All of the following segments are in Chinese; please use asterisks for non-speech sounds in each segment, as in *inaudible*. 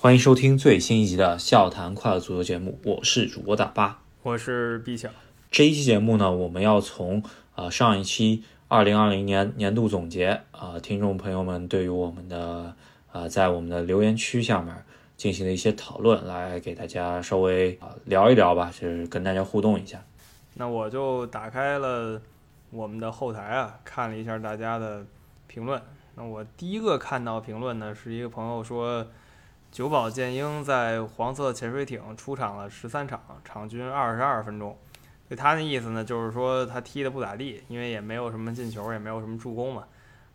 欢迎收听最新一集的《笑谈快乐足球》节目，我是主播大巴，我是毕晓。这一期节目呢，我们要从呃上一期二零二零年年度总结啊，听众朋友们对于我们的呃在我们的留言区下面进行的一些讨论，来给大家稍微啊聊一聊吧，就是跟大家互动一下。那我就打开了我们的后台啊，看了一下大家的评论。那我第一个看到评论呢，是一个朋友说。久保建英在黄色潜水艇出场了十三场，场均二十二分钟。对他的意思呢，就是说他踢得不咋地，因为也没有什么进球，也没有什么助攻嘛。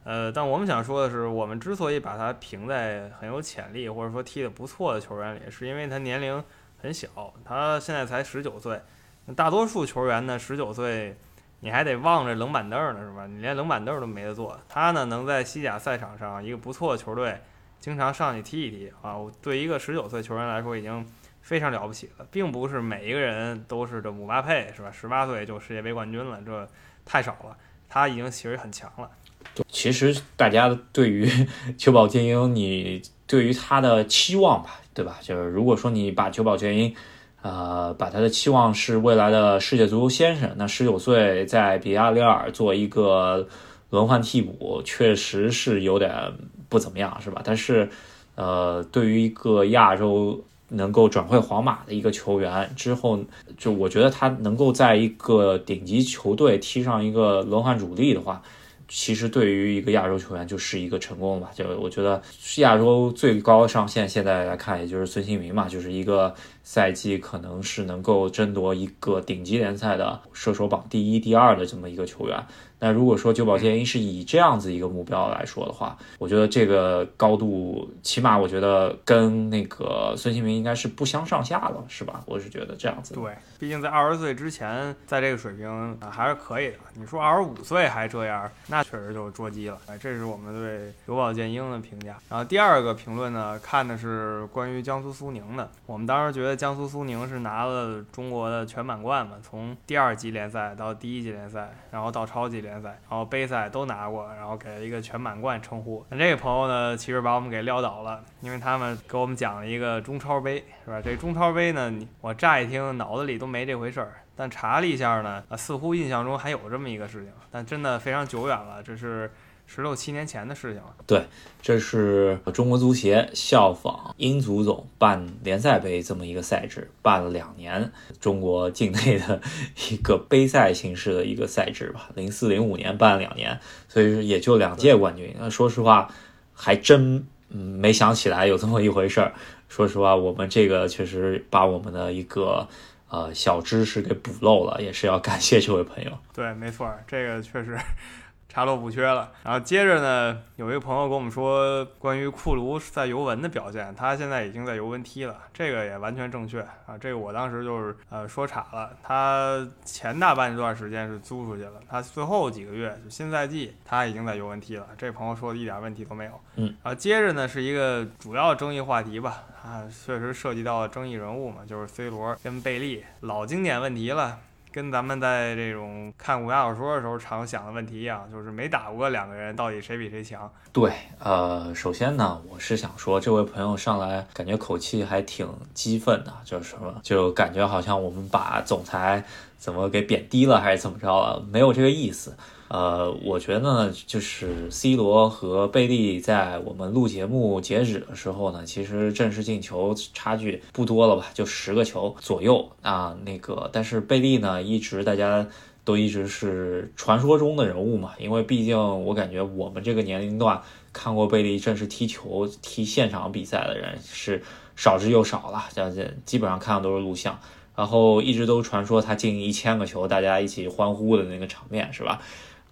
呃，但我们想说的是，我们之所以把他评在很有潜力或者说踢得不错的球员里，是因为他年龄很小，他现在才十九岁。大多数球员呢，十九岁你还得望着冷板凳呢，是吧？你连冷板凳都没得坐。他呢，能在西甲赛场上一个不错的球队。经常上去踢一踢啊！我对一个十九岁球员来说，已经非常了不起了，并不是每一个人都是这姆巴佩是吧？十八岁就世界杯冠军了，这太少了。他已经其实很强了。其实大家对于 *laughs* 球保精英，你对于他的期望吧，对吧？就是如果说你把球保建英，呃，把他的期望是未来的世界足球先生，那十九岁在比亚里尔做一个轮换替补，确实是有点。不怎么样是吧？但是，呃，对于一个亚洲能够转会皇马的一个球员之后，就我觉得他能够在一个顶级球队踢上一个轮换主力的话，其实对于一个亚洲球员就是一个成功吧？就我觉得亚洲最高上限现在来看，也就是孙兴民嘛，就是一个赛季可能是能够争夺一个顶级联赛的射手榜第一、第二的这么一个球员。那如果说久保建英是以这样子一个目标来说的话，我觉得这个高度，起码我觉得跟那个孙兴民应该是不相上下的，是吧？我是觉得这样子。对，毕竟在二十岁之前，在这个水平啊还是可以的。你说二十五岁还这样，那确实就是捉鸡了。哎，这是我们对久保建英的评价。然后第二个评论呢，看的是关于江苏苏宁的。我们当时觉得江苏苏宁是拿了中国的全满贯嘛，从第二级联赛到第一级联赛，然后到超级联。赛，然后杯赛都拿过，然后给了一个全满贯称呼。那这个朋友呢，其实把我们给撂倒了，因为他们给我们讲了一个中超杯，是吧？这中超杯呢，我乍一听脑子里都没这回事儿，但查了一下呢，似乎印象中还有这么一个事情，但真的非常久远了，这是。十六七年前的事情了。对，这是中国足协效仿英足总办联赛杯这么一个赛制，办了两年，中国境内的一个杯赛形式的一个赛制吧。零四零五年办了两年，所以也就两届冠军。那说实话，还真没想起来有这么一回事儿。说实话，我们这个确实把我们的一个呃小知识给补漏了，也是要感谢这位朋友。对，没错，这个确实。查漏补缺了，然后接着呢，有一个朋友跟我们说关于库卢在尤文的表现，他现在已经在尤文踢了，这个也完全正确啊，这个我当时就是呃说岔了，他前大半段时间是租出去了，他最后几个月就新赛季他已经在尤文踢了，这朋友说的一点问题都没有，嗯，然后接着呢是一个主要争议话题吧，啊，确实涉及到争议人物嘛，就是 C 罗跟贝利，老经典问题了。跟咱们在这种看武侠小说的时候常想的问题一样，就是没打过两个人，到底谁比谁强？对，呃，首先呢，我是想说，这位朋友上来感觉口气还挺激愤的，就是什么，就感觉好像我们把总裁怎么给贬低了，还是怎么着了？没有这个意思。呃，我觉得呢，就是 C 罗和贝利在我们录节目截止的时候呢，其实正式进球差距不多了吧，就十个球左右啊。那个，但是贝利呢，一直大家都一直是传说中的人物嘛，因为毕竟我感觉我们这个年龄段看过贝利正式踢球、踢现场比赛的人是少之又少了，这基本上看的都是录像，然后一直都传说他进一千个球，大家一起欢呼的那个场面，是吧？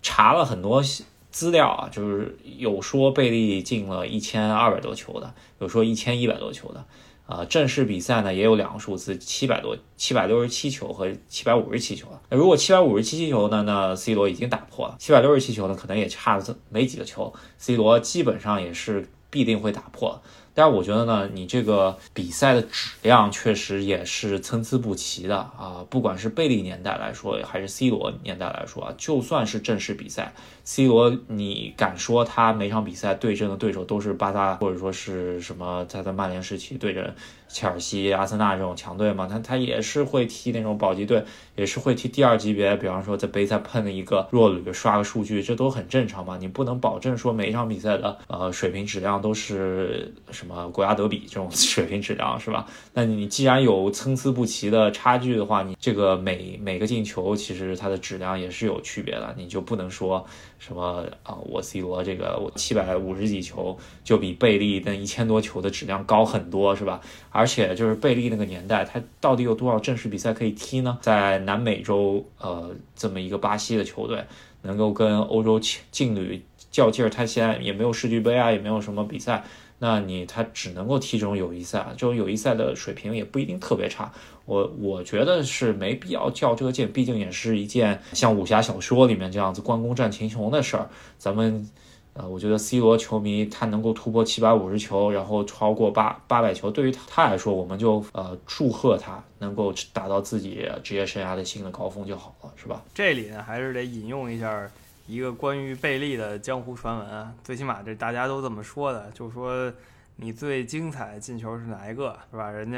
查了很多资料啊，就是有说贝利进了一千二百多球的，有说一千一百多球的，啊，正式比赛呢也有两个数字，七百多、七百六十七球和七百五十七球了。那如果七百五十七球呢，那 C 罗已经打破了；七百六十七球呢，可能也差了没几个球，C 罗基本上也是必定会打破。但是我觉得呢，你这个比赛的质量确实也是参差不齐的啊。不管是贝利年代来说，还是 C 罗年代来说啊，就算是正式比赛，C 罗你敢说他每场比赛对阵的对手都是巴萨或者说是什么他在曼联时期对阵切尔西、阿森纳这种强队嘛？他他也是会踢那种保级队，也是会踢第二级别，比方说在杯赛碰了一个弱旅，刷个数据，这都很正常嘛。你不能保证说每一场比赛的呃水平质量都是。什么国家德比这种 *laughs* 水平质量是吧？那你既然有参差不齐的差距的话，你这个每每个进球其实它的质量也是有区别的，你就不能说什么啊，我 C 罗这个我七百五十几球就比贝利那一千多球的质量高很多是吧？而而且就是贝利那个年代，他到底有多少正式比赛可以踢呢？在南美洲呃这么一个巴西的球队，能够跟欧洲劲旅较劲儿，他现在也没有世俱杯啊，也没有什么比赛。那你他只能够踢这种友谊赛，这种友谊赛的水平也不一定特别差。我我觉得是没必要较这个劲，毕竟也是一件像武侠小说里面这样子关公战秦琼的事儿。咱们，呃，我觉得 C 罗球迷他能够突破七百五十球，然后超过八八百球，对于他来说，我们就呃祝贺他能够达到自己职业生涯的新的高峰就好了，是吧？这里呢，还是得引用一下。一个关于贝利的江湖传闻啊，最起码这大家都这么说的，就说你最精彩进球是哪一个，是吧？人家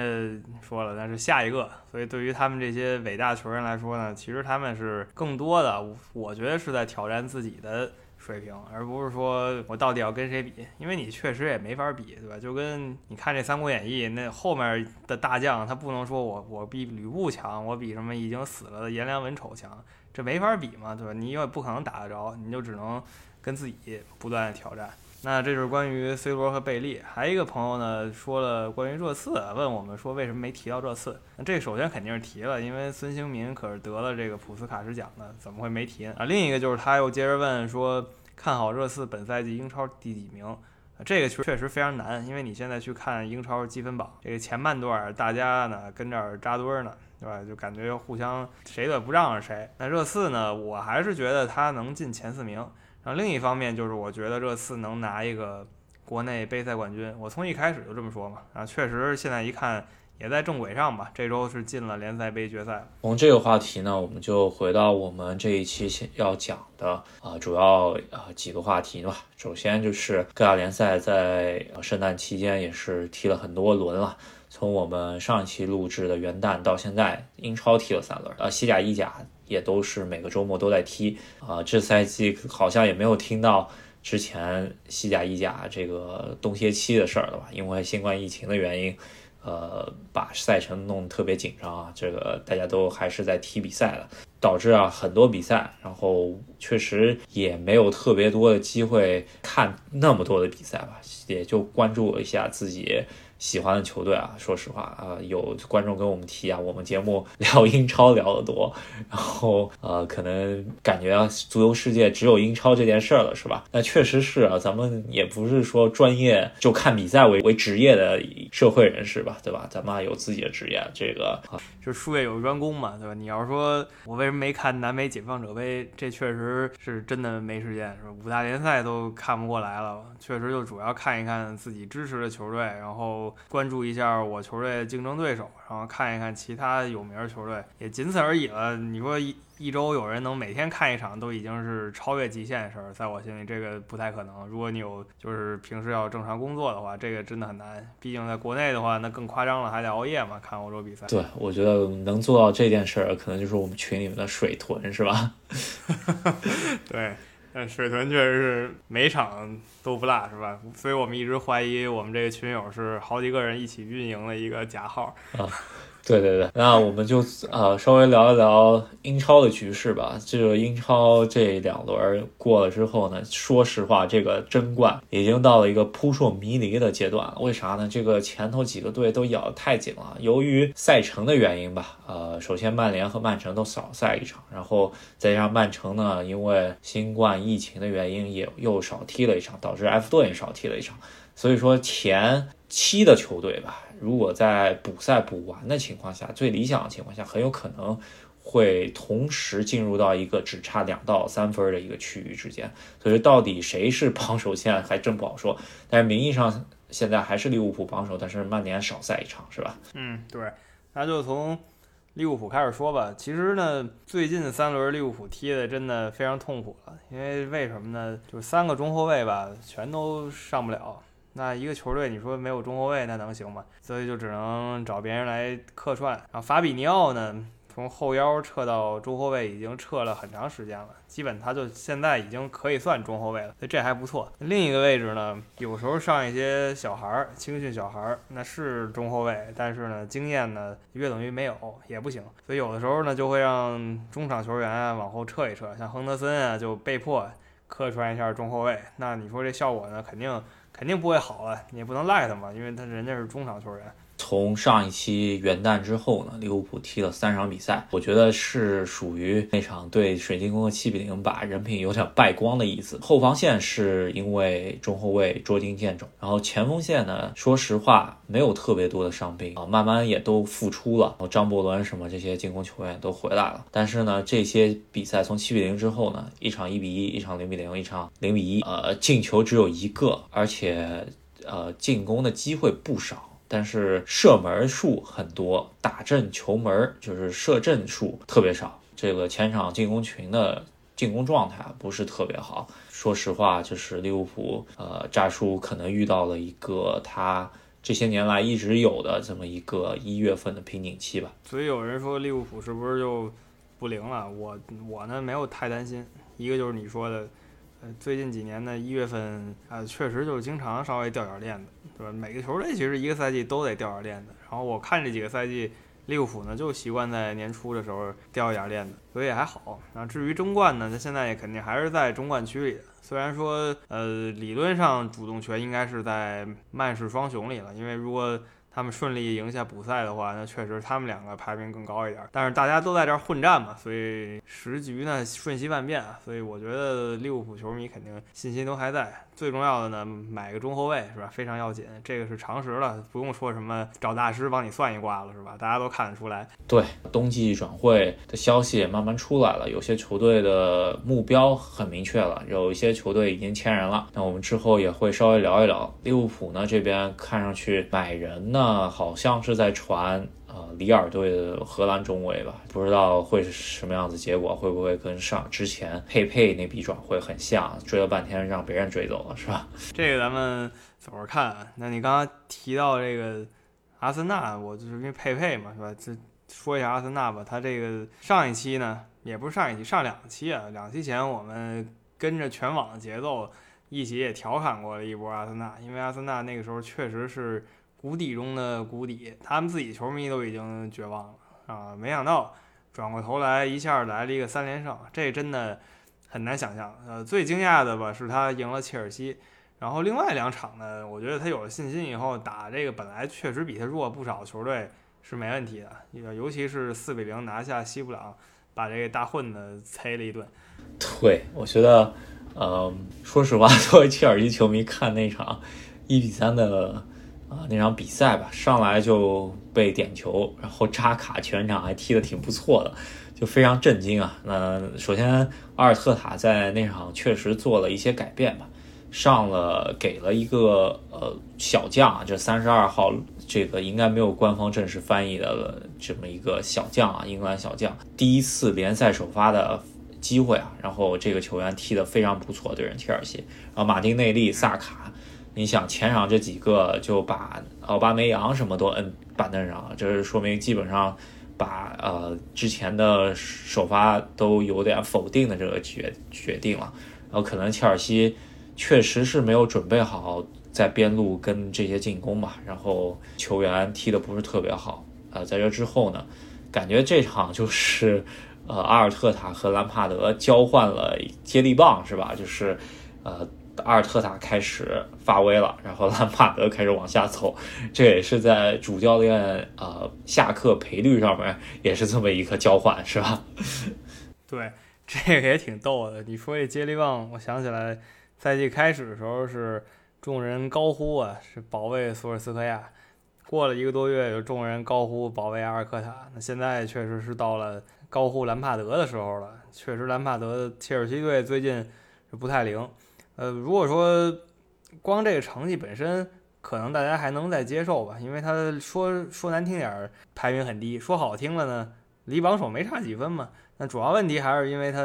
说了，那是下一个。所以对于他们这些伟大球员来说呢，其实他们是更多的，我觉得是在挑战自己的水平，而不是说我到底要跟谁比，因为你确实也没法比，对吧？就跟你看这《三国演义》，那后面的大将他不能说我我比吕布强，我比什么已经死了的颜良文丑强。这没法比嘛，对吧？你也不可能打得着，你就只能跟自己不断的挑战。那这就是关于 C 罗和贝利。还有一个朋友呢，说了关于热刺，问我们说为什么没提到热刺？那这首先肯定是提了，因为孙兴民可是得了这个普斯卡什奖的，怎么会没提啊？另一个就是他又接着问说，看好热刺本赛季英超第几名？这个确确实非常难，因为你现在去看英超积分榜，这个前半段大家呢跟这儿扎堆儿呢。对吧？就感觉互相谁都不让着谁。那热刺呢？我还是觉得他能进前四名。然后另一方面就是，我觉得热刺能拿一个国内杯赛冠军。我从一开始就这么说嘛。啊，确实现在一看也在正轨上吧。这周是进了联赛杯决赛。从这个话题呢，我们就回到我们这一期要讲的啊，主要啊几个话题吧。首先就是各大联赛在圣诞期间也是踢了很多轮了。从我们上一期录制的元旦到现在，英超踢了三轮，呃，西甲、意甲也都是每个周末都在踢，啊，这赛季好像也没有听到之前西甲、意甲这个冬歇期的事儿了吧？因为新冠疫情的原因，呃，把赛程弄得特别紧张啊，这个大家都还是在踢比赛的，导致啊很多比赛，然后确实也没有特别多的机会看那么多的比赛吧，也就关注一下自己。喜欢的球队啊，*laughs* 说实话啊，有观众跟我们提啊，我们节目聊英超聊得多，然后呃，可能感觉啊足球世界只有英超这件事儿了，是吧？那确实是啊，咱们也不是说专业就看比赛为为职业的社会人士吧，对吧？咱们有自己的职业，这个啊，就术业有专攻嘛，对吧？你要说我为什么没看南美解放者杯，这确实是真的没时间，是？五大联赛都看不过来了，确实就主要看一看自己支持的球队，然后。关注一下我球队的竞争对手，然后看一看其他有名球队，也仅此而已了。你说一一周有人能每天看一场，都已经是超越极限的事儿，在我心里这个不太可能。如果你有就是平时要正常工作的话，这个真的很难。毕竟在国内的话，那更夸张了，还得熬夜嘛，看欧洲比赛。对，我觉得能做到这件事儿，可能就是我们群里面的水豚，是吧？*laughs* 对。但水豚确实是每场都不落，是吧？所以我们一直怀疑我们这个群友是好几个人一起运营的一个假号啊。对对对，那我们就呃稍微聊一聊英超的局势吧。这个英超这两轮过了之后呢，说实话，这个争冠已经到了一个扑朔迷离的阶段。为啥呢？这个前头几个队都咬得太紧了。由于赛程的原因吧，呃，首先曼联和曼城都少赛一场，然后再加上曼城呢，因为新冠疫情的原因也又少踢了一场，导致埃弗顿也少踢了一场。所以说前七的球队吧。如果在补赛补完的情况下，最理想的情况下，很有可能会同时进入到一个只差两到三分的一个区域之间。所以到底谁是榜首线还真不好说。但是名义上现在还是利物浦榜首，但是曼联少赛一场，是吧？嗯，对，那就从利物浦开始说吧。其实呢，最近三轮利物浦踢的真的非常痛苦了，因为为什么呢？就是三个中后卫吧，全都上不了。那一个球队，你说没有中后卫，那能行吗？所以就只能找别人来客串。然后法比尼奥呢？从后腰撤到中后卫已经撤了很长时间了，基本他就现在已经可以算中后卫了，所以这还不错。另一个位置呢，有时候上一些小孩儿，青训小孩儿，那是中后卫，但是呢，经验呢约等于没有，也不行。所以有的时候呢，就会让中场球员啊往后撤一撤，像亨德森啊就被迫客串一下中后卫。那你说这效果呢，肯定肯定不会好啊，你也不能赖他嘛，因为他人家是中场球员。从上一期元旦之后呢，利物浦踢了三场比赛，我觉得是属于那场对水晶宫的七比零，把人品有点败光的意思。后防线是因为中后卫捉襟见肘，然后前锋线呢，说实话没有特别多的伤兵啊，慢慢也都复出了，张伯伦什么这些进攻球员都回来了。但是呢，这些比赛从七比零之后呢，一场一比一，一场零比零，一场零比一，呃，进球只有一个，而且呃，进攻的机会不少。但是射门数很多，打正球门就是射正数特别少。这个前场进攻群的进攻状态不是特别好。说实话，就是利物浦，呃，扎叔可能遇到了一个他这些年来一直有的这么一个一月份的瓶颈期吧。所以有人说利物浦是不是就不灵了？我我呢没有太担心。一个就是你说的。最近几年的一月份啊，确实就是经常稍微掉点链子，对吧？每个球队其实一个赛季都得掉点链子。然后我看这几个赛季，利物浦呢就习惯在年初的时候掉一点链子，所以还好。然后至于争冠呢，它现在也肯定还是在中冠区里的。虽然说，呃，理论上主动权应该是在曼市双雄里了，因为如果他们顺利赢下补赛的话，那确实他们两个排名更高一点。但是大家都在这儿混战嘛，所以时局呢瞬息万变，所以我觉得利物浦球迷肯定信心都还在。最重要的呢，买个中后卫是吧？非常要紧，这个是常识了，不用说什么找大师帮你算一卦了是吧？大家都看得出来。对，冬季转会的消息也慢慢出来了，有些球队的目标很明确了，有一些球队已经签人了。那我们之后也会稍微聊一聊利物浦呢这边看上去买人呢。那好像是在传呃里尔队的荷兰中卫吧，不知道会是什么样子结果，会不会跟上之前佩佩那笔转会很像，追了半天让别人追走了，是吧？这个咱们走着看。那你刚刚提到这个阿森纳，我就是因为佩佩嘛，是吧？这说一下阿森纳吧，他这个上一期呢，也不是上一期，上两期啊，两期前我们跟着全网的节奏一起也调侃过了一波阿森纳，因为阿森纳那个时候确实是。谷底中的谷底，他们自己球迷都已经绝望了啊！没想到转过头来一下来了一个三连胜，这真的很难想象。呃，最惊讶的吧是他赢了切尔西，然后另外两场呢，我觉得他有了信心以后打这个本来确实比他弱不少球队是没问题的，尤其是四比零拿下西布朗，把这个大混子催了一顿。对，我觉得，呃，说实话，作为切尔西球迷看那场一比三的。啊，那场比赛吧，上来就被点球，然后扎卡全场还踢得挺不错的，就非常震惊啊。那首先，阿尔特塔在那场确实做了一些改变吧，上了给了一个呃小将啊，这三十二号这个应该没有官方正式翻译的这么一个小将啊，英格兰小将第一次联赛首发的机会啊，然后这个球员踢得非常不错，对阵切尔西，然后马丁内利、萨卡。你想前场这几个就把奥巴梅扬什么都摁板凳上了，这是说明基本上把呃之前的首发都有点否定的这个决决定了。然后可能切尔西确实是没有准备好在边路跟这些进攻吧，然后球员踢的不是特别好。呃，在这之后呢，感觉这场就是 *laughs* 呃阿尔特塔和兰帕德交换了接力棒是吧？就是呃。阿尔特塔开始发威了，然后兰帕德开始往下走，这也是在主教练呃下课赔率上面也是这么一个交换，是吧？*laughs* 对，这个也挺逗的。你说这接力棒，我想起来赛季开始的时候是众人高呼啊，是保卫索尔斯克亚。过了一个多月，有众人高呼保卫阿尔克塔。那现在确实是到了高呼兰帕德的时候了。确实，兰帕德切尔西队最近是不太灵。呃，如果说光这个成绩本身可能大家还能再接受吧，因为他说说难听点儿，排名很低；说好听了呢，离榜首没差几分嘛。那主要问题还是因为他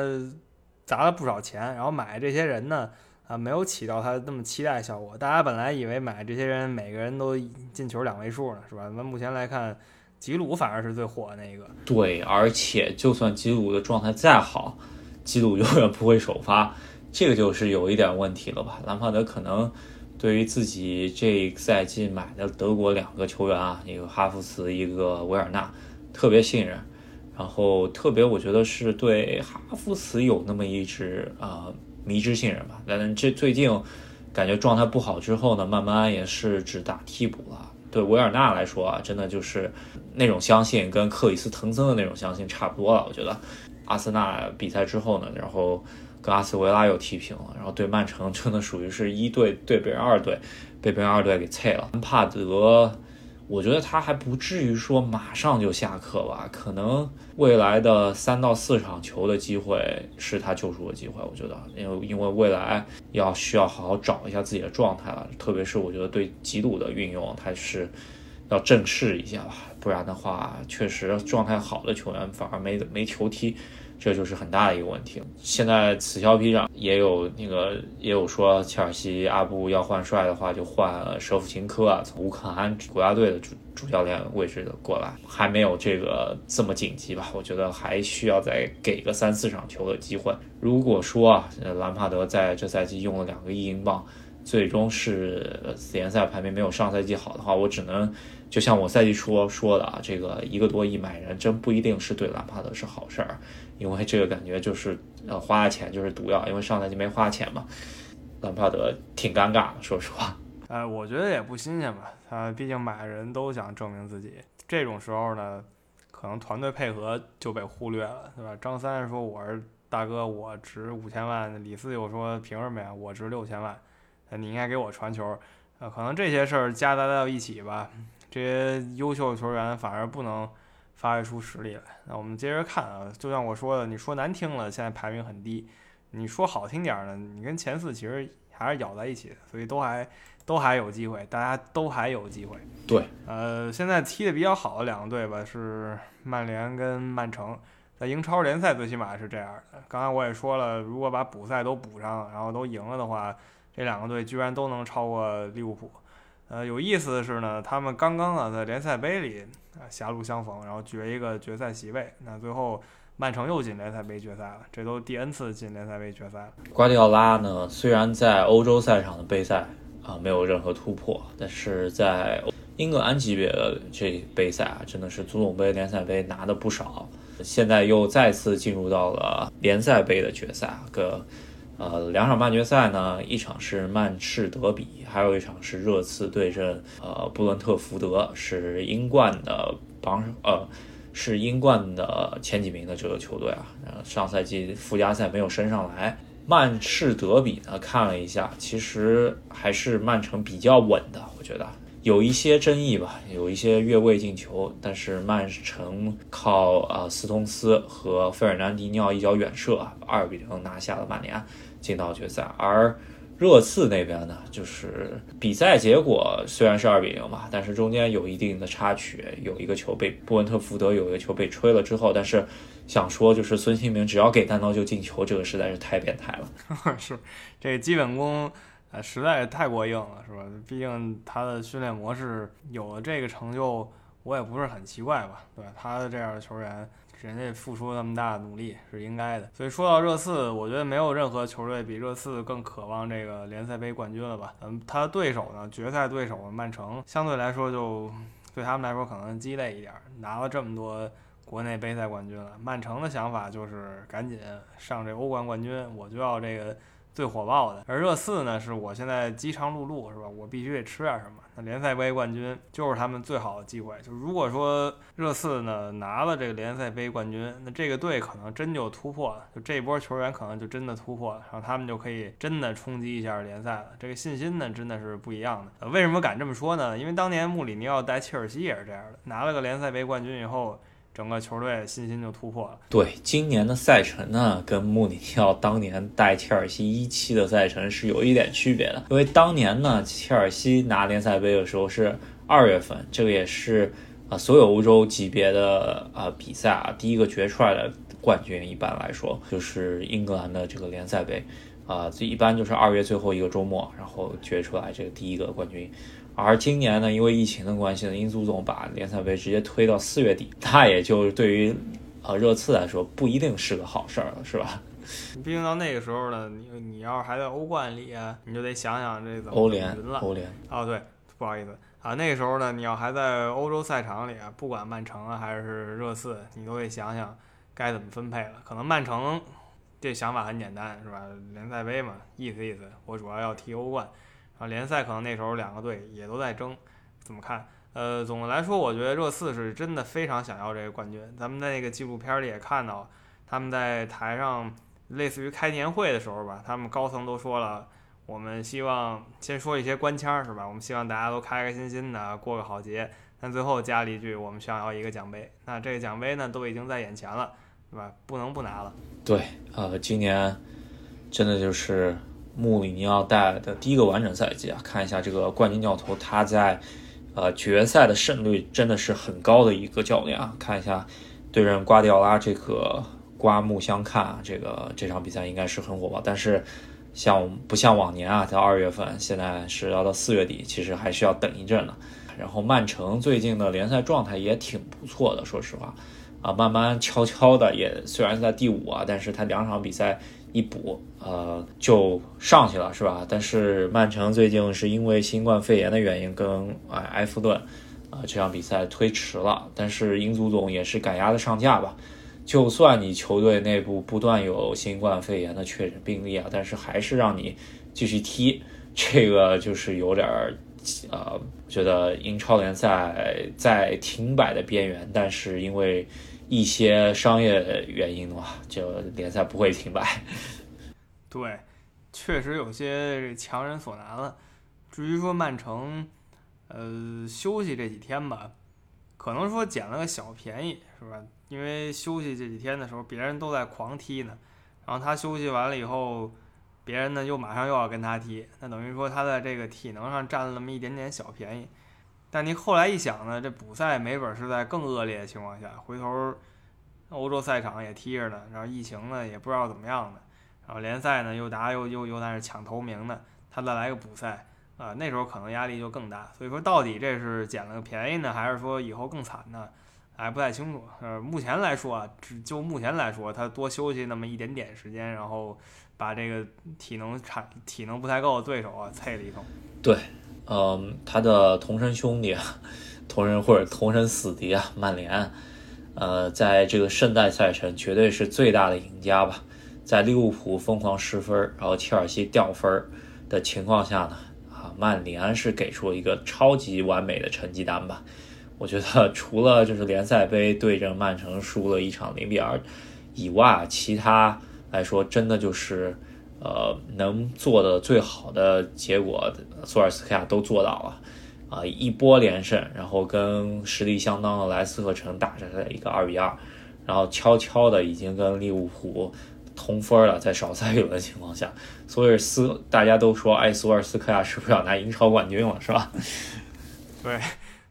砸了不少钱，然后买这些人呢，啊，没有起到他那么期待效果。大家本来以为买这些人每个人都进球两位数呢，是吧？那目前来看，吉鲁反而是最火的那个。对，而且就算吉鲁的状态再好，吉鲁永远不会首发，这个就是有一点问题了吧？兰帕德可能对于自己这赛季买的德国两个球员啊，一个哈弗茨，一个维尔纳，特别信任。然后特别，我觉得是对哈弗茨有那么一支啊迷之信任吧。但这最近感觉状态不好之后呢，慢慢也是只打替补了。对维尔纳来说啊，真的就是那种相信，跟克里斯滕森的那种相信差不多了。我觉得阿森纳比赛之后呢，然后跟阿斯维拉又踢平了，然后对曼城真的属于是一队对别人二队，被别人二队给菜了。帕德。我觉得他还不至于说马上就下课吧，可能未来的三到四场球的机会是他救赎的机会。我觉得，因为因为未来要需要好好找一下自己的状态了，特别是我觉得对吉鲁的运用，他是要正视一下吧，不然的话，确实状态好的球员反而没没球踢。这就是很大的一个问题。现在此消彼长，也有那个也有说，切尔西阿布要换帅的话，就换舍甫琴科啊，从乌克兰国家队的主主教练位置的过来，还没有这个这么紧急吧？我觉得还需要再给个三四场球的机会。如果说啊，兰帕德在这赛季用了两个亿英镑，最终是联赛排名没有上赛季好的话，我只能就像我赛季初说的啊，这个一个多亿买人，真不一定是对兰帕德是好事儿。因为这个感觉就是呃花了钱就是毒药，因为上赛季没花钱嘛，兰帕德挺尴尬的，说实话。呃，*laughs* 我觉得也不新鲜吧，他毕竟买人都想证明自己，这种时候呢，可能团队配合就被忽略了，对吧？张三说我是大哥，我值五千万，李四又说凭什么呀，我值六千万，你应该给我传球，呃，可能这些事儿夹杂到一起吧，这些优秀球员反而不能。发挥出实力来，那我们接着看啊，就像我说的，你说难听了，现在排名很低；你说好听点儿呢，你跟前四其实还是咬在一起的，所以都还都还有机会，大家都还有机会。对，呃，现在踢的比较好的两个队吧，是曼联跟曼城，在英超联赛最起码是这样的。刚才我也说了，如果把补赛都补上，然后都赢了的话，这两个队居然都能超过利物浦。呃，有意思的是呢，他们刚刚啊在联赛杯里啊狭路相逢，然后决一个决赛席位。那最后曼城又进联赛杯决赛了，这都第 N 次进联赛杯决赛了。瓜迪奥拉呢，虽然在欧洲赛场的杯赛啊没有任何突破，但是在英格兰级别的这杯赛啊，真的是足总杯、联赛杯拿的不少。现在又再次进入到了联赛杯的决赛啊，个。呃，两场半决赛呢，一场是曼市德比，还有一场是热刺对阵呃布伦特福德，是英冠的榜呃是英冠的前几名的这个球队啊。呃，上赛季附加赛没有升上来。曼市德比呢，看了一下，其实还是曼城比较稳的，我觉得有一些争议吧，有一些越位进球，但是曼城靠啊斯通斯和费尔南迪尼奥一脚远射，二比零拿下了曼联。进到决赛，而热刺那边呢，就是比赛结果虽然是二比零吧，但是中间有一定的插曲，有一个球被布伦特福德有一个球被吹了之后，但是想说就是孙兴民只要给单刀就进球，这个实在是太变态了。*laughs* 是，这基本功啊实在是太过硬了，是吧？毕竟他的训练模式有了这个成就，我也不是很奇怪吧？对他的这样的球员。人家付出那么大的努力是应该的，所以说到热刺，我觉得没有任何球队比热刺更渴望这个联赛杯冠军了吧？嗯，他的对手呢，决赛对手曼城，相对来说就对他们来说可能鸡肋一点，拿了这么多国内杯赛冠军了。曼城的想法就是赶紧上这欧冠冠军，我就要这个。最火爆的，而热刺呢，是我现在饥肠辘辘，是吧？我必须得吃点什么。那联赛杯冠军就是他们最好的机会。就如果说热刺呢拿了这个联赛杯冠军，那这个队可能真就突破了，就这波球员可能就真的突破了，然后他们就可以真的冲击一下联赛了。这个信心呢，真的是不一样的。为什么敢这么说呢？因为当年穆里尼奥带切尔西也是这样的，拿了个联赛杯冠军以后。整个球队信心就突破了。对，今年的赛程呢，跟穆里尼奥当年带切尔西一期的赛程是有一点区别的。因为当年呢，切尔西拿联赛杯的时候是二月份，这个也是啊所有欧洲级别的啊比赛啊第一个决出来的冠军。一般来说，就是英格兰的这个联赛杯啊，这一般就是二月最后一个周末，然后决出来这个第一个冠军。而今年呢，因为疫情的关系呢，英足总把联赛杯直接推到四月底，那也就对于呃热刺来说不一定是个好事儿了，是吧？*laughs* 毕竟到那个时候呢，你你要是还在欧冠里啊，你就得想想这怎么欧联了。欧联哦，对，不好意思啊，那个时候呢，你要还在欧洲赛场里啊，不管曼城啊还是热刺，你都得想想该怎么分配了。可能曼城这想法很简单，是吧？联赛杯嘛，意思意思，我主要要踢欧冠。啊，联赛可能那时候两个队也都在争，怎么看？呃，总的来说，我觉得热刺是真的非常想要这个冠军。咱们在那个纪录片里也看到，他们在台上类似于开年会的时候吧，他们高层都说了，我们希望先说一些官腔是吧？我们希望大家都开开心心的过个好节。但最后加了一句，我们想要一个奖杯。那这个奖杯呢，都已经在眼前了，对吧？不能不拿了。对，呃，今年真的就是。穆里尼奥带来的第一个完整赛季啊，看一下这个冠军教头，他在呃决赛的胜率真的是很高的一个教练啊。看一下对阵瓜迪奥拉这个刮目相看啊，这个这场比赛应该是很火爆。但是像不像往年啊，在二月份，现在是要到四月底，其实还是要等一阵呢。然后曼城最近的联赛状态也挺不错的，说实话啊，慢慢悄悄的也虽然在第五啊，但是他两场比赛。一补，呃，就上去了，是吧？但是曼城最近是因为新冠肺炎的原因，跟哎埃弗顿，啊这场比赛推迟了。但是英足总也是赶鸭子上架吧？就算你球队内部不断有新冠肺炎的确诊病例啊，但是还是让你继续踢，这个就是有点儿，呃，觉得英超联赛在停摆的边缘。但是因为一些商业原因的话，就联赛不会停摆。*laughs* 对，确实有些强人所难了。至于说曼城，呃，休息这几天吧，可能说捡了个小便宜，是吧？因为休息这几天的时候，别人都在狂踢呢，然后他休息完了以后，别人呢又马上又要跟他踢，那等于说他在这个体能上占了那么一点点小便宜。但你后来一想呢，这补赛没准是在更恶劣的情况下，回头欧洲赛场也踢着呢，然后疫情呢也不知道怎么样的，然后联赛呢又打又又又在那抢头名呢，他再来个补赛啊，那时候可能压力就更大。所以说到底这是捡了个便宜呢，还是说以后更惨呢？还不太清楚。呃，目前来说啊，只就目前来说，他多休息那么一点点时间，然后把这个体能差、体能不太够的对手啊啐了一通。对。嗯，他的同城兄弟，同人或者同城死敌啊，曼联，呃，在这个圣诞赛程绝对是最大的赢家吧。在利物浦疯狂失分，然后切尔西掉分的情况下呢，啊，曼联是给出了一个超级完美的成绩单吧。我觉得 *laughs* 除了就是联赛杯对阵曼城输了一场零比二以外，其他来说真的就是。呃，能做的最好的结果，索尔斯克亚都做到了，啊，一波连胜，然后跟实力相当的莱斯特城打成了一个二比二，然后悄悄的已经跟利物浦同分了，在少赛一轮的情况下，所以斯大家都说，哎，索尔斯克亚是不是要拿英超冠军了，是吧？*laughs* 对，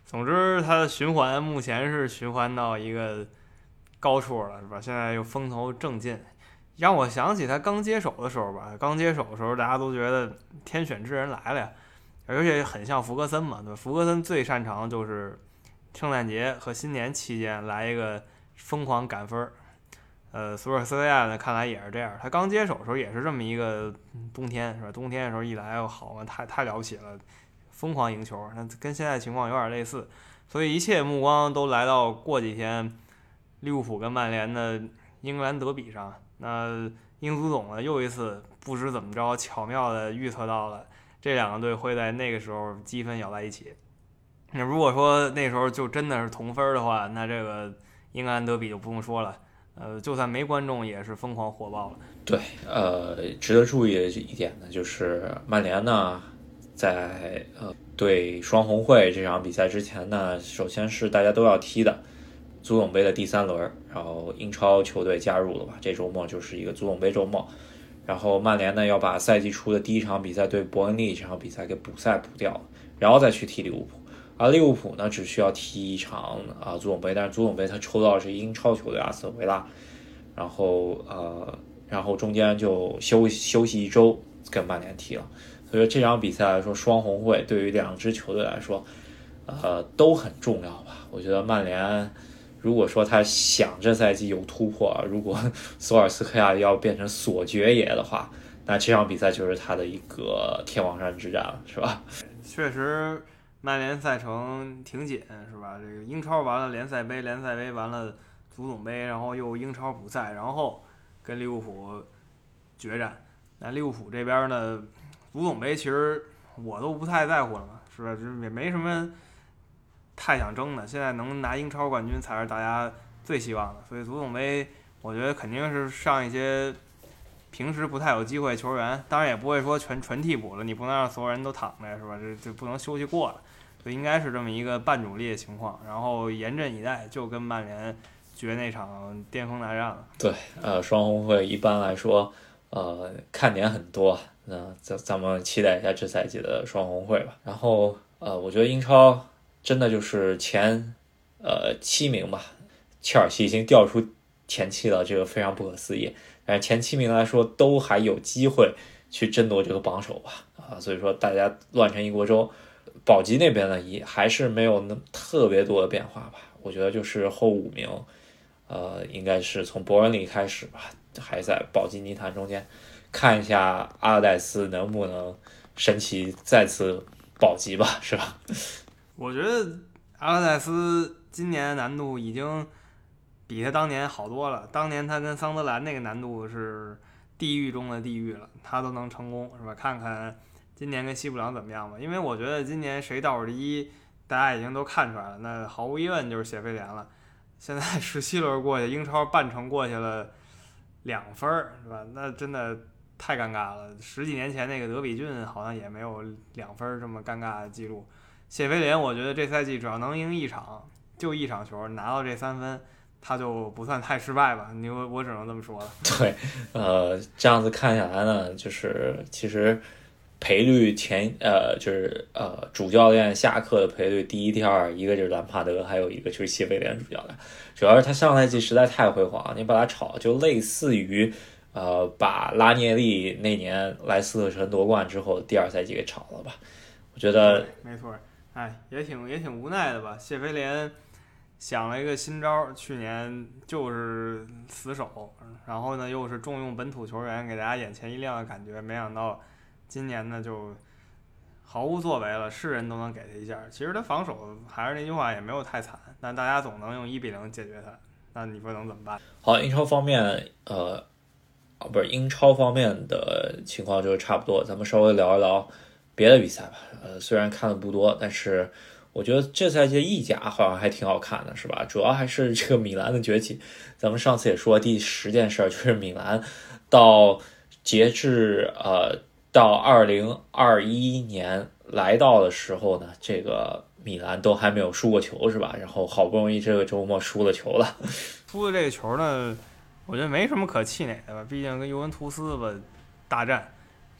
总之他的循环目前是循环到一个高处了，是吧？现在又风头正劲。让我想起他刚接手的时候吧，刚接手的时候，大家都觉得天选之人来了呀，而且很像福格森嘛，对吧？福格森最擅长就是圣诞节和新年期间来一个疯狂赶分儿。呃，索尔斯克亚呢，看来也是这样。他刚接手的时候也是这么一个冬天，是吧？冬天的时候一来好嘛，太太了不起了，疯狂赢球。那跟现在情况有点类似，所以一切目光都来到过几天利物浦跟曼联的英格兰德比上。那英足总呢，又一次不知怎么着，巧妙的预测到了这两个队会在那个时候积分咬在一起。那如果说那时候就真的是同分的话，那这个英格兰德比就不用说了，呃，就算没观众也是疯狂火爆了。对，呃，值得注意的一点呢，就是曼联呢，在呃对双红会这场比赛之前呢，首先是大家都要踢的。足总杯的第三轮，然后英超球队加入了吧？这周末就是一个足总杯周末。然后曼联呢要把赛季初的第一场比赛对伯恩利这场比赛给补赛补掉，然后再去踢利物浦。而利物浦呢只需要踢一场啊足总杯，但是足总杯他抽到的是英超球队阿斯顿维拉，然后呃，然后中间就休休息一周跟曼联踢了。所以这场比赛来说，双红会对于两支球队来说，呃都很重要吧？我觉得曼联。如果说他想这赛季有突破，如果 *laughs* 索尔斯克亚要变成索爵爷的话，那这场比赛就是他的一个天王山之战了，是吧？*laughs* 确实，曼联赛程挺紧，是吧？这个英超完了，联赛杯，联赛杯完了，足总杯，然后又英超补赛，然后跟利物浦决战。那利物浦这边呢，足总杯其实我都不太在乎了嘛，是吧？就是也没什么。太想争的，现在能拿英超冠军才是大家最希望的。所以足总杯，我觉得肯定是上一些平时不太有机会球员，当然也不会说全纯替补了，你不能让所有人都躺着，是吧？这这不能休息过了，所以应该是这么一个半主力的情况。然后严阵以待，就跟曼联决那场巅峰大战了。对，呃，双红会一般来说，呃，看点很多，那咱咱们期待一下这赛季的双红会吧。然后，呃，我觉得英超。真的就是前，呃七名吧，切尔西已经掉出前七了，这个非常不可思议。但是前七名来说，都还有机会去争夺这个榜首吧，啊，所以说大家乱成一锅粥。保级那边呢，也还是没有那特别多的变化吧。我觉得就是后五名，呃，应该是从伯恩利开始吧，还在保级泥潭中间，看一下阿尔代斯能不能神奇再次保级吧，是吧？*laughs* 我觉得阿尔代斯今年难度已经比他当年好多了。当年他跟桑德兰那个难度是地狱中的地狱了，他都能成功，是吧？看看今年跟西布朗怎么样吧。因为我觉得今年谁倒数第一，大家已经都看出来了，那毫无疑问就是谢菲联了。现在十七轮过去，英超半程过去了两分儿，是吧？那真的太尴尬了。十几年前那个德比郡好像也没有两分这么尴尬的记录。谢菲联，我觉得这赛季只要能赢一场，就一场球拿到这三分，他就不算太失败吧。你我我只能这么说了。*laughs* 对，呃，这样子看下来呢，就是其实赔率前呃就是呃主教练下课的赔率第一、第二，一个就是兰帕德，还有一个就是谢菲联主教练。主要是他上赛季实在太辉煌，你把他炒，就类似于呃把拉涅利那年莱斯特城夺冠之后第二赛季给炒了吧。我觉得没错。哎，也挺也挺无奈的吧？谢菲联想了一个新招，去年就是死守，然后呢又是重用本土球员，给大家眼前一亮的感觉。没想到今年呢就毫无作为了，是人都能给他一下。其实他防守还是那句话，也没有太惨，但大家总能用一比零解决他。那你说能怎么办？好，英超方面，呃，啊，不是英超方面的情况就是差不多，咱们稍微聊一聊。别的比赛吧，呃，虽然看的不多，但是我觉得这赛季意甲好像还挺好看的，是吧？主要还是这个米兰的崛起。咱们上次也说第十件事就是米兰到截至呃到二零二一年来到的时候呢，这个米兰都还没有输过球，是吧？然后好不容易这个周末输了球了，*laughs* 输的这个球呢，我觉得没什么可气馁的吧，毕竟跟尤文图斯吧大战。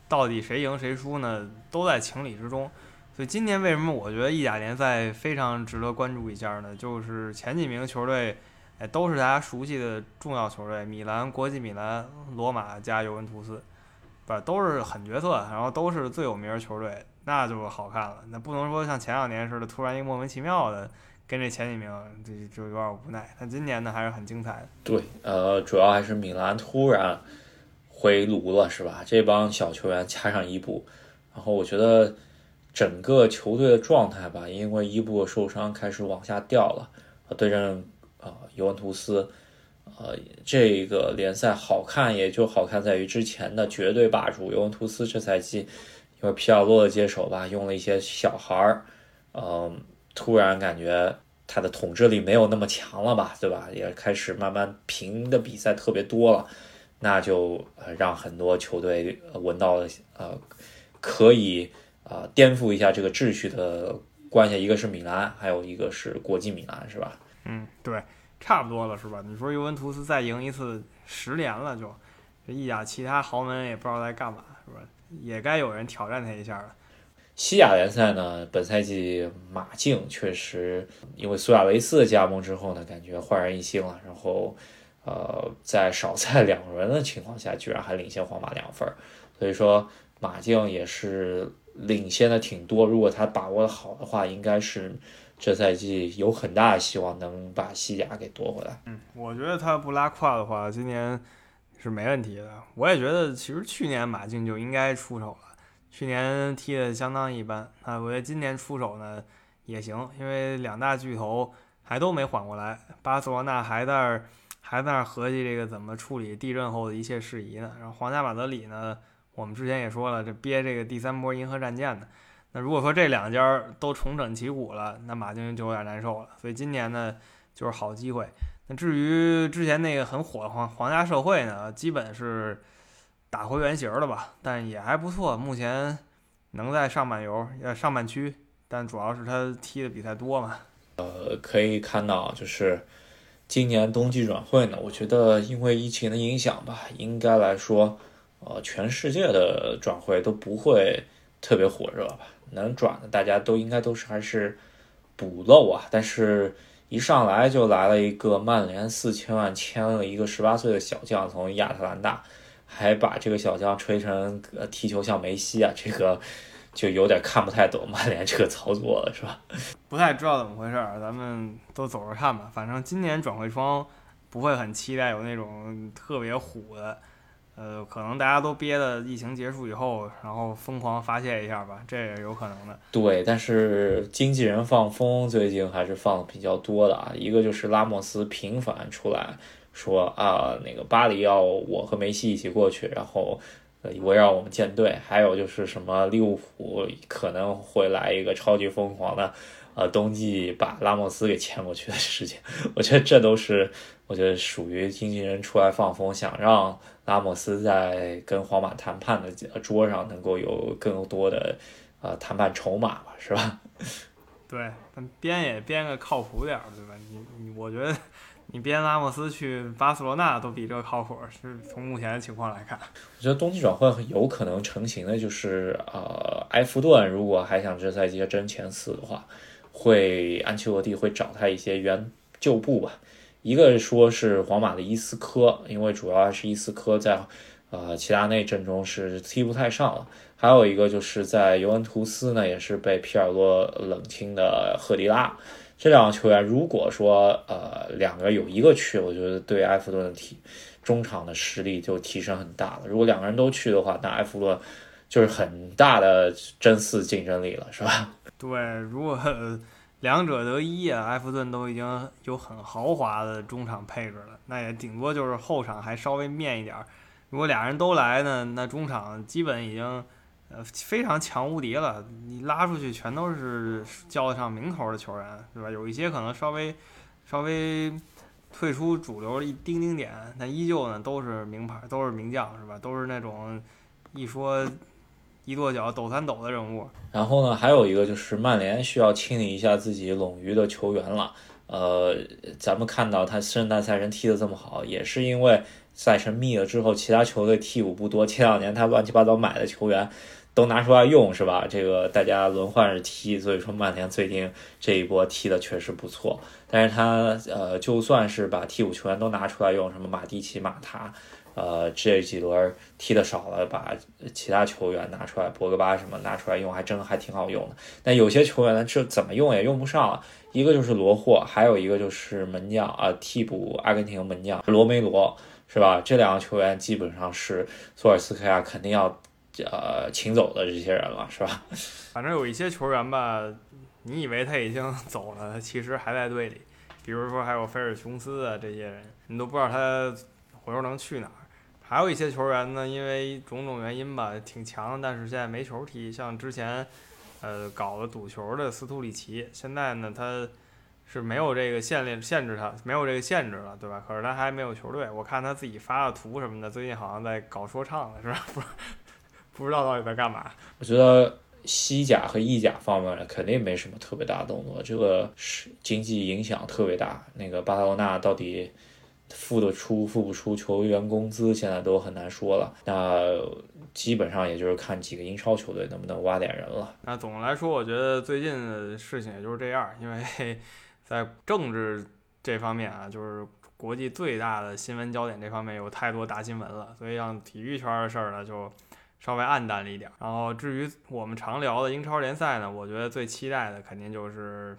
到底谁赢谁输呢？都在情理之中。所以今年为什么我觉得意甲联赛非常值得关注一下呢？就是前几名球队，哎，都是大家熟悉的重要球队，米兰、国际米兰、罗马加尤文图斯，不都是狠角色，然后都是最有名的球队，那就好看了。那不能说像前两年似的，突然一莫名其妙的跟这前几名，这就有点无奈。但今年呢，还是很精彩的。对，呃，主要还是米兰突然。回炉了是吧？这帮小球员加上伊布，然后我觉得整个球队的状态吧，因为伊布受伤开始往下掉了。对阵啊尤文图斯，呃，这个联赛好看也就好看在于之前的绝对霸主尤文图斯这赛季因为皮尔洛的接手吧，用了一些小孩儿，嗯，突然感觉他的统治力没有那么强了吧，对吧？也开始慢慢平的比赛特别多了。那就呃让很多球队闻到了呃可以啊颠覆一下这个秩序的关系，一个是米兰，还有一个是国际米兰，是吧？嗯，对，差不多了是吧？你说尤文图斯再赢一次，十连了就，这意甲其他豪门也不知道在干嘛是吧？也该有人挑战他一下了。西甲联赛呢，本赛季马竞确实因为苏亚雷斯的加盟之后呢，感觉焕然一新了。然后，呃，在少赛两轮的情况下，居然还领先皇马两分，所以说马竞也是领先的挺多。如果他把握的好的话，应该是这赛季有很大的希望能把西甲给夺回来。嗯，我觉得他不拉胯的话，今年是没问题的。我也觉得，其实去年马竞就应该出手了。去年踢的相当一般啊，我觉得今年出手呢也行，因为两大巨头还都没缓过来，巴塞罗那还在还在那儿合计这个怎么处理地震后的一切事宜呢。然后皇家马德里呢，我们之前也说了，这憋这个第三波银河战舰呢。那如果说这两家都重整旗鼓了，那马竞就有点难受了。所以今年呢就是好机会。那至于之前那个很火的皇皇家社会呢，基本是。打回原形了吧，但也还不错。目前能在上半游呃上半区，但主要是他踢的比赛多嘛。呃，可以看到就是今年冬季转会呢，我觉得因为疫情的影响吧，应该来说，呃，全世界的转会都不会特别火热吧。能转的大家都应该都是还是补漏啊。但是一上来就来了一个曼联四千万签了一个十八岁的小将从亚特兰大。还把这个小将吹成呃踢球像梅西啊，这个就有点看不太懂曼联这个操作了，是吧？不太知道怎么回事儿，咱们都走着看吧。反正今年转会窗不会很期待有那种特别虎的，呃，可能大家都憋的疫情结束以后，然后疯狂发泄一下吧，这也是有可能的。对，但是经纪人放风最近还是放的比较多的啊，一个就是拉莫斯频繁出来。说啊，那个巴黎要我和梅西一起过去，然后呃围绕我们建队，还有就是什么利物浦可能会来一个超级疯狂的，呃冬季把拉莫斯给签过去的事情。*laughs* 我觉得这都是我觉得属于经纪人出来放风，想让拉莫斯在跟皇马谈判的桌上能够有更多的呃谈判筹码吧，是吧？*laughs* 对，但编也编个靠谱点儿，对吧？你你我觉得。你边拉莫斯去巴塞罗那都比这靠谱，是从目前的情况来看。我觉得冬季转会有可能成型的就是，呃，埃弗顿如果还想这赛季争前四的话，会安切洛蒂会找他一些原旧部吧。一个说是皇马的伊斯科，因为主要是伊斯科在呃齐达内阵中是踢不太上了。还有一个就是在尤文图斯呢，也是被皮尔洛冷清的赫迪拉。这两个球员，如果说呃两个有一个去，我觉得对埃弗顿的体中场的实力就提升很大了。如果两个人都去的话，那埃弗顿就是很大的争四竞争力了，是吧？对，如果两者得一，埃弗顿都已经有很豪华的中场配置了，那也顶多就是后场还稍微面一点儿。如果俩人都来呢，那中场基本已经。呃，非常强无敌了，你拉出去全都是叫得上名头的球员，对吧？有一些可能稍微稍微退出主流一丁丁点，但依旧呢都是名牌，都是名将，是吧？都是那种一说一跺脚抖三抖的人物。然后呢，还有一个就是曼联需要清理一下自己冗余的球员了。呃，咱们看到他圣诞赛程踢得这么好，也是因为赛程密了之后，其他球队替补不多。前两年他乱七八糟买的球员。都拿出来用是吧？这个大家轮换着踢，所以说曼联最近这一波踢的确实不错。但是他呃，就算是把替补球员都拿出来用，什么马蒂奇、马塔，呃，这几轮踢的少了，把其他球员拿出来，博格巴什么拿出来用，还真还挺好用的。但有些球员呢，这怎么用也用不上。一个就是罗霍，还有一个就是门将啊，替补阿根廷门将罗梅罗，是吧？这两个球员基本上是索尔斯克亚肯定要。呃，请走的这些人了，是吧？*laughs* 反正有一些球员吧，你以为他已经走了，他其实还在队里。比如说还有菲尔琼斯啊这些人，你都不知道他回头能去哪儿。还有一些球员呢，因为种种原因吧，挺强，但是现在没球踢。像之前呃搞了赌球的斯图里奇，现在呢他是没有这个限令限制他，没有这个限制了，对吧？可是他还没有球队。我看他自己发的图什么的，最近好像在搞说唱了，是吧？不是。不知道到底在干嘛？我觉得西甲和意甲方面肯定没什么特别大的动作，这个是经济影响特别大。那个巴塞罗那到底付得出付不出球员工资，现在都很难说了。那基本上也就是看几个英超球队能不能挖点人了。那总的来说，我觉得最近的事情也就是这样，因为 *laughs* 在政治这方面啊，就是国际最大的新闻焦点这方面有太多大新闻了，所以像体育圈的事儿呢，就稍微暗淡了一点。然后至于我们常聊的英超联赛呢，我觉得最期待的肯定就是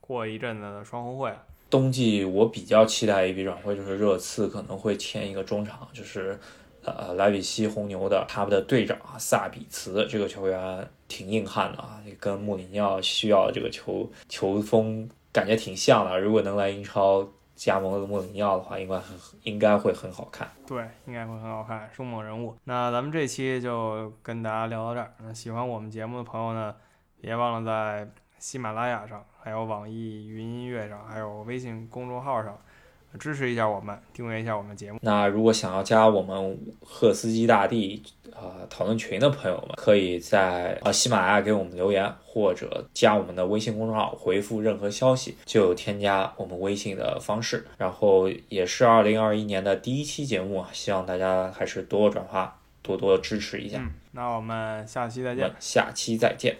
过一阵子的双红会。冬季我比较期待一笔转会，就是热刺可能会签一个中场，就是呃莱比锡红牛的他们的队长萨比茨这个球员挺硬汉的啊，跟穆里尼奥需要这个球球风感觉挺像的。如果能来英超加盟穆里尼奥的话，应该很应该会很好看。对，应该会很好看，生猛人物。那咱们这期就跟大家聊到这儿。那喜欢我们节目的朋友呢，别忘了在喜马拉雅上。还有网易云音乐上，还有微信公众号上，支持一下我们，订阅一下我们节目。那如果想要加我们赫斯基大帝啊讨论群的朋友们，可以在啊喜马拉雅给我们留言，或者加我们的微信公众号，回复任何消息就有添加我们微信的方式。然后也是二零二一年的第一期节目啊，希望大家还是多多转发，多多支持一下。嗯，那我们下期再见。下期再见。